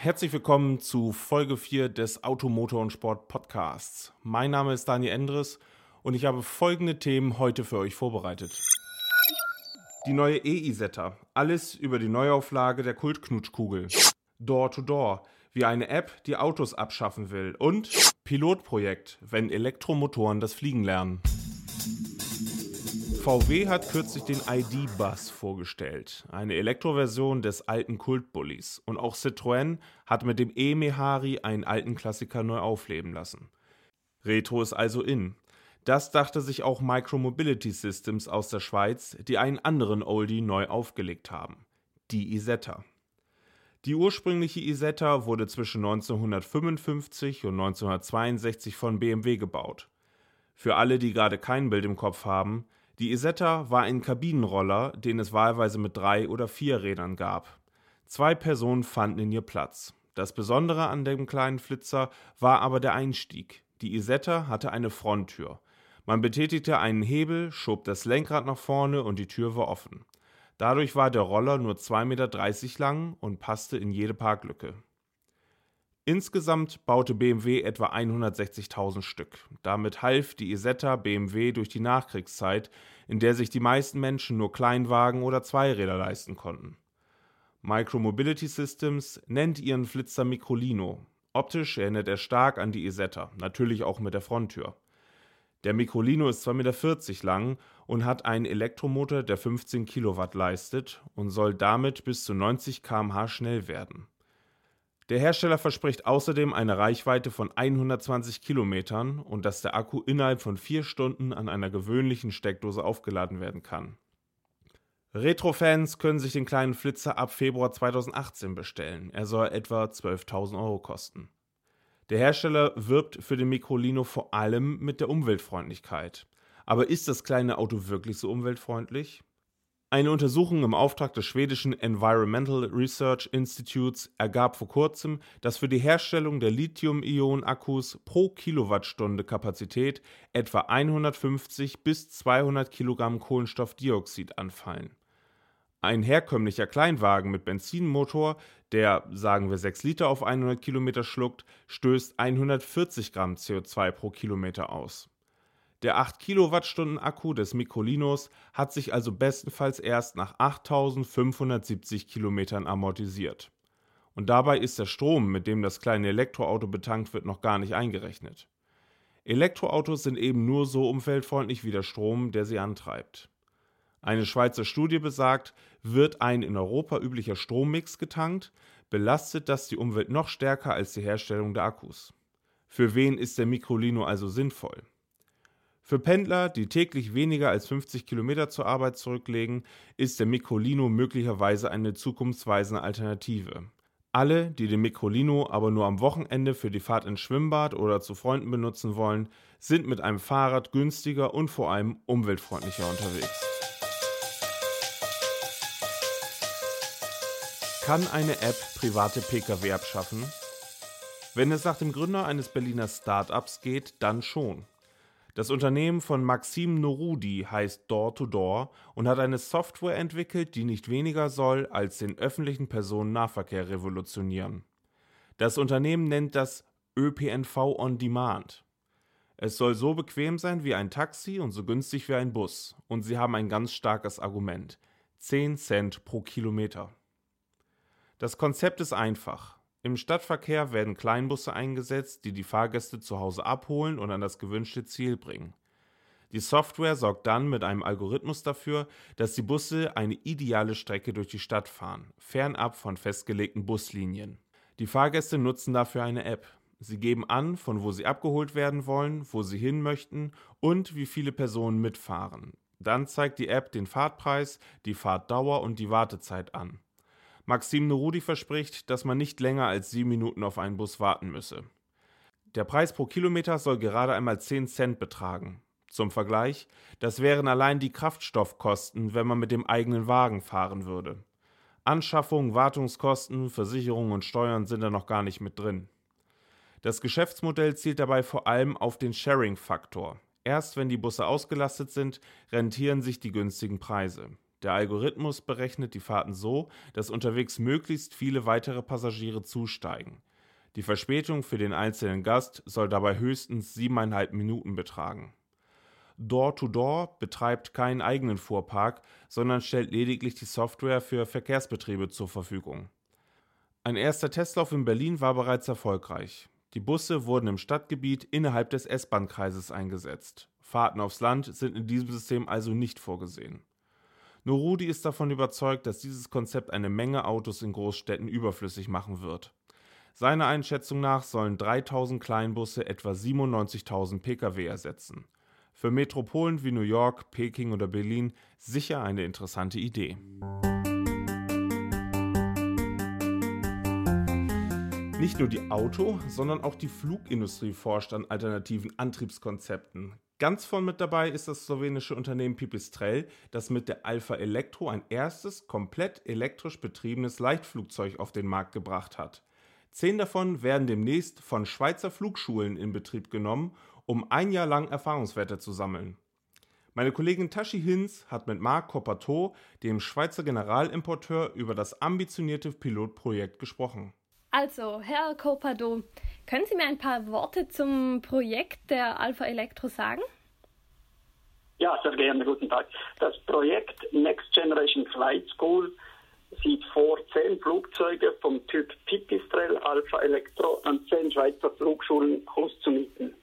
Herzlich willkommen zu Folge 4 des Automotor und Sport Podcasts. Mein Name ist Daniel Endres und ich habe folgende Themen heute für euch vorbereitet. Die neue E-Isetta. Alles über die Neuauflage der Kultknutschkugel. Door to Door. Wie eine App die Autos abschaffen will. Und Pilotprojekt, wenn Elektromotoren das Fliegen lernen. VW hat kürzlich den ID-Bus vorgestellt, eine Elektroversion des alten Kultbullies. Und auch Citroën hat mit dem E-Mehari einen alten Klassiker neu aufleben lassen. Retro ist also in. Das dachte sich auch Micromobility Systems aus der Schweiz, die einen anderen Oldie neu aufgelegt haben. Die Isetta. Die ursprüngliche Isetta wurde zwischen 1955 und 1962 von BMW gebaut. Für alle, die gerade kein Bild im Kopf haben, die Isetta war ein Kabinenroller, den es wahlweise mit drei oder vier Rädern gab. Zwei Personen fanden in ihr Platz. Das Besondere an dem kleinen Flitzer war aber der Einstieg. Die Isetta hatte eine Fronttür. Man betätigte einen Hebel, schob das Lenkrad nach vorne und die Tür war offen. Dadurch war der Roller nur 2,30 Meter lang und passte in jede Parklücke. Insgesamt baute BMW etwa 160.000 Stück. Damit half die Isetta BMW durch die Nachkriegszeit, in der sich die meisten Menschen nur Kleinwagen oder Zweiräder leisten konnten. Micromobility Systems nennt ihren Flitzer Microlino. Optisch erinnert er stark an die Isetta, natürlich auch mit der Fronttür. Der Microlino ist 2,40 Meter lang und hat einen Elektromotor, der 15 Kilowatt leistet und soll damit bis zu 90 km/h schnell werden. Der Hersteller verspricht außerdem eine Reichweite von 120 Kilometern und dass der Akku innerhalb von vier Stunden an einer gewöhnlichen Steckdose aufgeladen werden kann. Retro-Fans können sich den kleinen Flitzer ab Februar 2018 bestellen. Er soll etwa 12.000 Euro kosten. Der Hersteller wirbt für den Microlino vor allem mit der Umweltfreundlichkeit. Aber ist das kleine Auto wirklich so umweltfreundlich? Eine Untersuchung im Auftrag des schwedischen Environmental Research Institutes ergab vor kurzem, dass für die Herstellung der Lithium-Ionen-Akkus pro Kilowattstunde Kapazität etwa 150 bis 200 Kilogramm Kohlenstoffdioxid anfallen. Ein herkömmlicher Kleinwagen mit Benzinmotor, der, sagen wir, 6 Liter auf 100 Kilometer schluckt, stößt 140 Gramm CO2 pro Kilometer aus. Der 8 Kilowattstunden Akku des Microlinos hat sich also bestenfalls erst nach 8570 Kilometern amortisiert. Und dabei ist der Strom, mit dem das kleine Elektroauto betankt wird, noch gar nicht eingerechnet. Elektroautos sind eben nur so umweltfreundlich wie der Strom, der sie antreibt. Eine Schweizer Studie besagt, wird ein in Europa üblicher Strommix getankt, belastet das die Umwelt noch stärker als die Herstellung der Akkus. Für wen ist der Microlino also sinnvoll? Für Pendler, die täglich weniger als 50 Kilometer zur Arbeit zurücklegen, ist der Microlino möglicherweise eine zukunftsweisende Alternative. Alle, die den Microlino aber nur am Wochenende für die Fahrt ins Schwimmbad oder zu Freunden benutzen wollen, sind mit einem Fahrrad günstiger und vor allem umweltfreundlicher unterwegs. Kann eine App private Pkw abschaffen? Wenn es nach dem Gründer eines Berliner Start-ups geht, dann schon. Das Unternehmen von Maxim Norudi heißt Door to Door und hat eine Software entwickelt, die nicht weniger soll als den öffentlichen Personennahverkehr revolutionieren. Das Unternehmen nennt das ÖPNV on Demand. Es soll so bequem sein wie ein Taxi und so günstig wie ein Bus. Und sie haben ein ganz starkes Argument. 10 Cent pro Kilometer. Das Konzept ist einfach. Im Stadtverkehr werden Kleinbusse eingesetzt, die die Fahrgäste zu Hause abholen und an das gewünschte Ziel bringen. Die Software sorgt dann mit einem Algorithmus dafür, dass die Busse eine ideale Strecke durch die Stadt fahren, fernab von festgelegten Buslinien. Die Fahrgäste nutzen dafür eine App. Sie geben an, von wo sie abgeholt werden wollen, wo sie hin möchten und wie viele Personen mitfahren. Dann zeigt die App den Fahrtpreis, die Fahrtdauer und die Wartezeit an. Maxim Norudi verspricht, dass man nicht länger als sieben Minuten auf einen Bus warten müsse. Der Preis pro Kilometer soll gerade einmal 10 Cent betragen. Zum Vergleich, das wären allein die Kraftstoffkosten, wenn man mit dem eigenen Wagen fahren würde. Anschaffung, Wartungskosten, Versicherungen und Steuern sind da noch gar nicht mit drin. Das Geschäftsmodell zielt dabei vor allem auf den Sharing-Faktor. Erst wenn die Busse ausgelastet sind, rentieren sich die günstigen Preise. Der Algorithmus berechnet die Fahrten so, dass unterwegs möglichst viele weitere Passagiere zusteigen. Die Verspätung für den einzelnen Gast soll dabei höchstens siebeneinhalb Minuten betragen. Door-to-Door -Door betreibt keinen eigenen Fuhrpark, sondern stellt lediglich die Software für Verkehrsbetriebe zur Verfügung. Ein erster Testlauf in Berlin war bereits erfolgreich. Die Busse wurden im Stadtgebiet innerhalb des S-Bahn-Kreises eingesetzt. Fahrten aufs Land sind in diesem System also nicht vorgesehen. Nur Rudi ist davon überzeugt, dass dieses Konzept eine Menge Autos in Großstädten überflüssig machen wird. Seiner Einschätzung nach sollen 3000 Kleinbusse etwa 97.000 Pkw ersetzen. Für Metropolen wie New York, Peking oder Berlin sicher eine interessante Idee. Nicht nur die Auto, sondern auch die Flugindustrie forscht an alternativen Antriebskonzepten. Ganz vorn mit dabei ist das slowenische Unternehmen Pipistrel, das mit der Alpha Electro ein erstes komplett elektrisch betriebenes Leichtflugzeug auf den Markt gebracht hat. Zehn davon werden demnächst von Schweizer Flugschulen in Betrieb genommen um ein Jahr lang Erfahrungswerte zu sammeln. Meine Kollegin Tashi Hinz hat mit Marc Coppato, dem Schweizer Generalimporteur, über das ambitionierte Pilotprojekt gesprochen. Also, Herr Coppato, können Sie mir ein paar Worte zum Projekt der Alpha Electro sagen? Ja, sehr gerne. Guten Tag. Das Projekt Next Generation Flight School sieht vor, zehn Flugzeuge vom Typ Pipistrel Alpha Electro an zehn Schweizer Flugschulen auszumieten.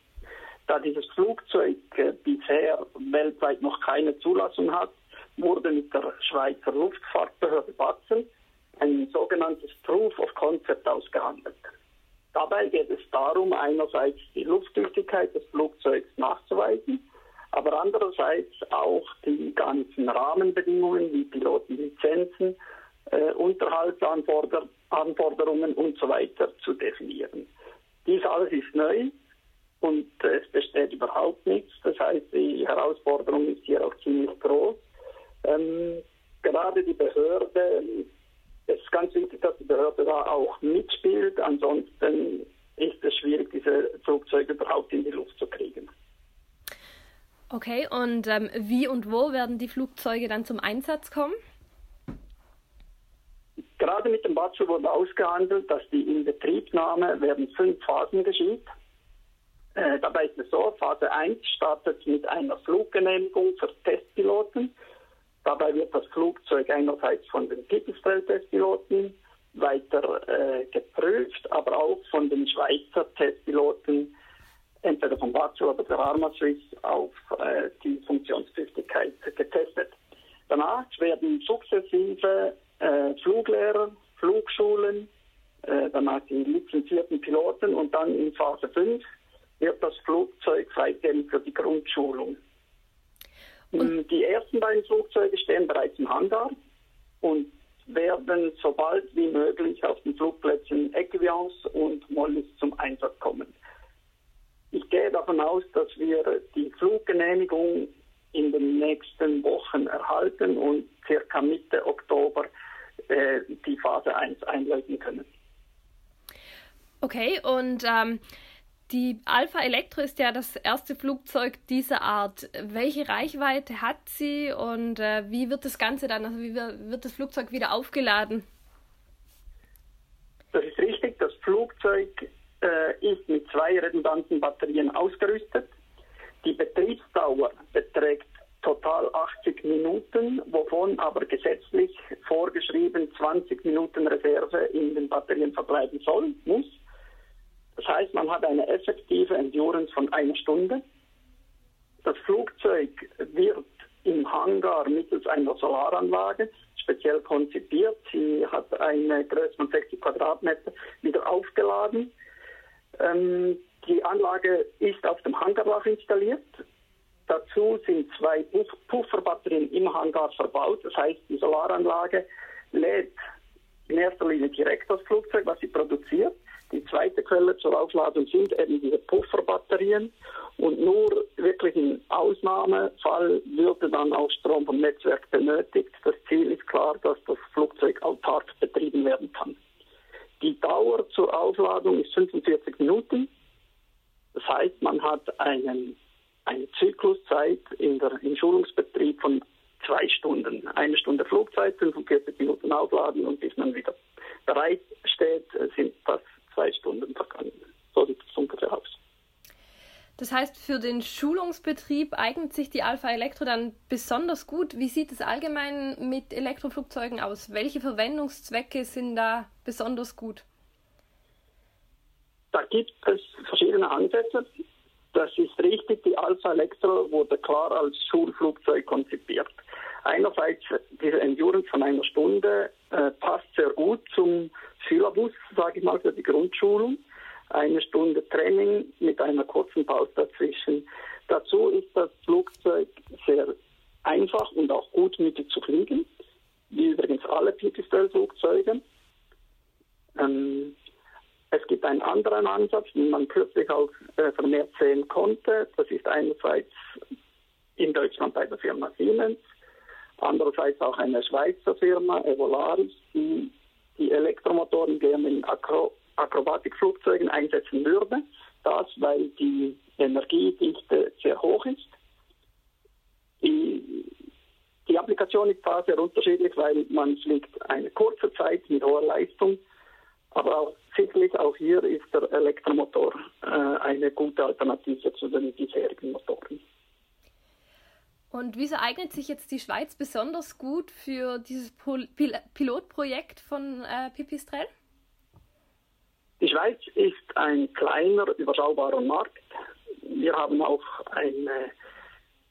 Da dieses Flugzeug äh, bisher weltweit noch keine Zulassung hat, wurde mit der Schweizer Luftfahrtbehörde Basel ein sogenanntes Proof of Concept ausgehandelt. Dabei geht es darum, einerseits die Lufttüchtigkeit des Flugzeugs nachzuweisen, aber andererseits auch die ganzen Rahmenbedingungen wie Pilotenlizenzen, äh, Unterhaltsanforderungen und so weiter zu definieren. Dies alles ist neu und äh, es besteht überhaupt nichts. Das heißt, die Herausforderung ist hier auch ziemlich groß. Ähm, gerade die Behörde, es ist ganz wichtig, dass die Behörde da auch mitspielt. Ansonsten ist es schwierig, diese Flugzeuge überhaupt in die Luft zu kriegen. Okay, und ähm, wie und wo werden die Flugzeuge dann zum Einsatz kommen? Gerade mit dem Batsu wurde ausgehandelt, dass die Inbetriebnahme während fünf Phasen geschieht. Äh, dabei ist es so, Phase 1 startet mit einer Fluggenehmigung für Testpiloten. Dabei wird das Flugzeug einerseits von den Pipistrel-Testpiloten weiter äh, geprüft, aber auch von den Schweizer Testpiloten, entweder von Batsu oder der Arma Swiss, auf äh, die Funktionstüchtigkeit getestet. Danach werden sukzessive äh, Fluglehrer, Flugschulen, äh, danach die lizenzierten Piloten und dann in Phase 5 wird das Flugzeug freigegeben für die Grundschulung. Und die ersten beiden Flugzeuge stehen bereits im Hangar und werden so bald wie möglich auf den Flugplätzen Equiance und Mollis zum Einsatz kommen. Ich gehe davon aus, dass wir die Fluggenehmigung in den nächsten Wochen erhalten und circa Mitte Oktober äh, die Phase 1 einleiten können. Okay, und ähm, die Alpha Electro ist ja das erste Flugzeug dieser Art. Welche Reichweite hat sie und äh, wie wird das Ganze dann, also wie wird das Flugzeug wieder aufgeladen? Das ist richtig. Das Flugzeug äh, ist mit zwei redundanten Batterien ausgerüstet. Die Betriebsdauer beträgt total 80 Minuten, wovon aber gesetzlich vorgeschrieben 20 Minuten Reserve in den Batterien verbleiben soll, muss. Das heißt, man hat eine effektive Endurance von einer Stunde. Das Flugzeug wird im Hangar mittels einer Solaranlage speziell konzipiert. Sie hat eine Größe von 60 Quadratmeter wieder aufgeladen. Ähm, die Anlage ist auf dem Hangardach installiert. Dazu sind zwei Pufferbatterien im Hangar verbaut. Das heißt, die Solaranlage lädt in erster Linie direkt das Flugzeug, was sie produziert. Die zweite Quelle zur Aufladung sind eben diese Pufferbatterien und nur wirklich im Ausnahmefall würde dann auch Strom vom Netzwerk benötigt. Das Ziel ist klar, dass das Flugzeug autark betrieben werden kann. Die Dauer zur Aufladung ist 45 Minuten. Das heißt, man hat einen, eine Zykluszeit in der, im Schulungsbetrieb von zwei Stunden. Eine Stunde Flugzeit, 45 Minuten aufladen und bis man wieder bereit steht, sind das zwei Stunden vergangen. So sieht es ungefähr aus. Das heißt, für den Schulungsbetrieb eignet sich die Alpha Elektro dann besonders gut. Wie sieht es allgemein mit Elektroflugzeugen aus? Welche Verwendungszwecke sind da besonders gut? Da gibt es verschiedene Ansätze. Das ist richtig, die Alpha Electro wurde klar als Schulflugzeug konzipiert. Einerseits diese Endurance von einer Stunde äh, passt sehr gut zum Syllabus, sage ich mal, für die Grundschulung. Eine Stunde Training mit einer kurzen Pause dazwischen. Dazu ist das Flugzeug sehr einfach und auch gutmütig zu fliegen, wie übrigens alle Pipistrel-Flugzeuge. Ähm, es gibt einen anderen Ansatz, den man kürzlich auch äh, vermehrt sehen konnte. Das ist einerseits in Deutschland bei der Firma Siemens, andererseits auch eine Schweizer Firma, Evolaris, die die Elektromotoren gerne in Akro Akrobatikflugzeugen einsetzen würde. Das, weil die Energiedichte sehr hoch ist. Die, die Applikation ist da sehr unterschiedlich, weil man fliegt eine kurze Zeit mit hoher Leistung aber auch, sicherlich auch hier ist der Elektromotor äh, eine gute Alternative zu den bisherigen Motoren. Und wieso eignet sich jetzt die Schweiz besonders gut für dieses Pol Pil Pilotprojekt von äh, Pipistrel? Die Schweiz ist ein kleiner, überschaubarer Markt. Wir haben auch eine,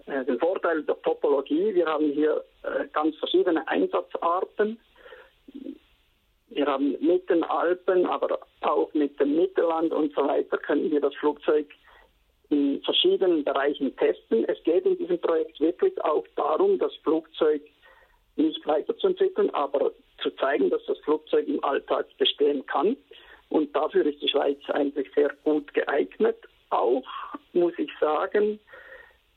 äh, den Vorteil der Topologie. Wir haben hier äh, ganz verschiedene Einsatzarten wir haben mit den Alpen, aber auch mit dem Mittelland und so weiter können wir das Flugzeug in verschiedenen Bereichen testen. Es geht in diesem Projekt wirklich auch darum, das Flugzeug nicht weiterzuentwickeln, aber zu zeigen, dass das Flugzeug im Alltag bestehen kann. Und dafür ist die Schweiz eigentlich sehr gut geeignet. Auch muss ich sagen,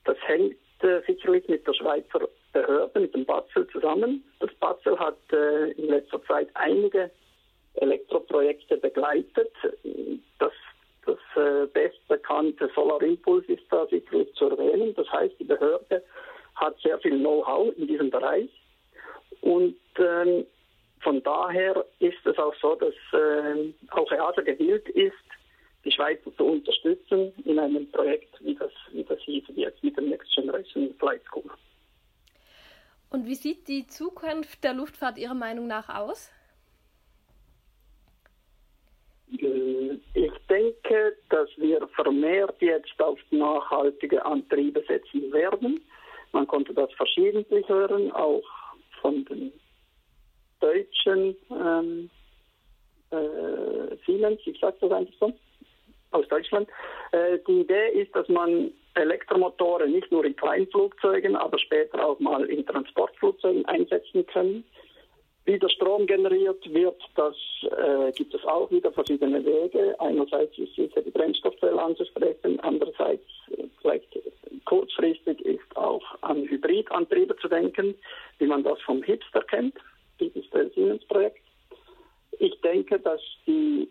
das hängt äh, sicherlich mit der Schweizer Behörde, mit dem Batzel zusammen. Das Batzel hat äh, in letzter Zeit einige Elektroprojekte begleitet. Das, das äh, bestbekannte Solar Impulse ist da sicherlich zu erwähnen. Das heißt, die Behörde hat sehr viel Know-how in diesem Bereich. Und ähm, von daher ist es auch so, dass äh, auch EASA gewillt ist, die Schweiz zu unterstützen in einem Projekt, wie das, wie das hieß jetzt mit dem Next Generation Flight School. Und wie sieht die Zukunft der Luftfahrt Ihrer Meinung nach aus? Ich denke, dass wir vermehrt jetzt auf nachhaltige Antriebe setzen werden. Man konnte das verschiedentlich hören, auch von den deutschen ähm, äh, Siemens, ich sage das einfach so, aus Deutschland. Äh, die Idee ist, dass man Elektromotoren nicht nur in Kleinflugzeugen, aber später auch mal in Transportflugzeugen einsetzen kann. Wie der Strom generiert wird, das äh, gibt es auch wieder verschiedene Wege. Einerseits ist sicher die Brennstoffzelle anzusprechen, andererseits äh, vielleicht kurzfristig ist auch an Hybridantriebe zu denken, wie man das vom Hipster kennt, dieses Siemens-Projekt. Ich denke, dass die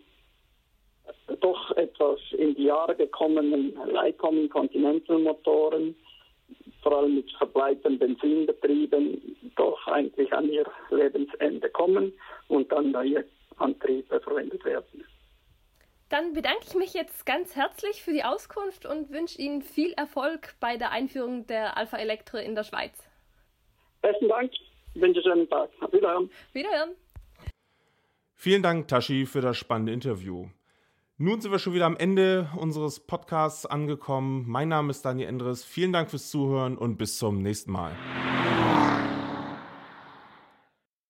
doch etwas in die Jahre gekommenen Leitcommon Continental Motoren, vor allem mit verbleibenden Benzinbetrieben, doch eigentlich an ihr Lebensende kommen und dann neue Antriebe verwendet werden. Dann bedanke ich mich jetzt ganz herzlich für die Auskunft und wünsche Ihnen viel Erfolg bei der Einführung der Alpha Elektro in der Schweiz. Besten Dank, ich wünsche einen schönen Tag. Auf Wiederhören. Wiederhören. Vielen Dank, Tashi, für das spannende Interview. Nun sind wir schon wieder am Ende unseres Podcasts angekommen. Mein Name ist Daniel Endres. Vielen Dank fürs Zuhören und bis zum nächsten Mal.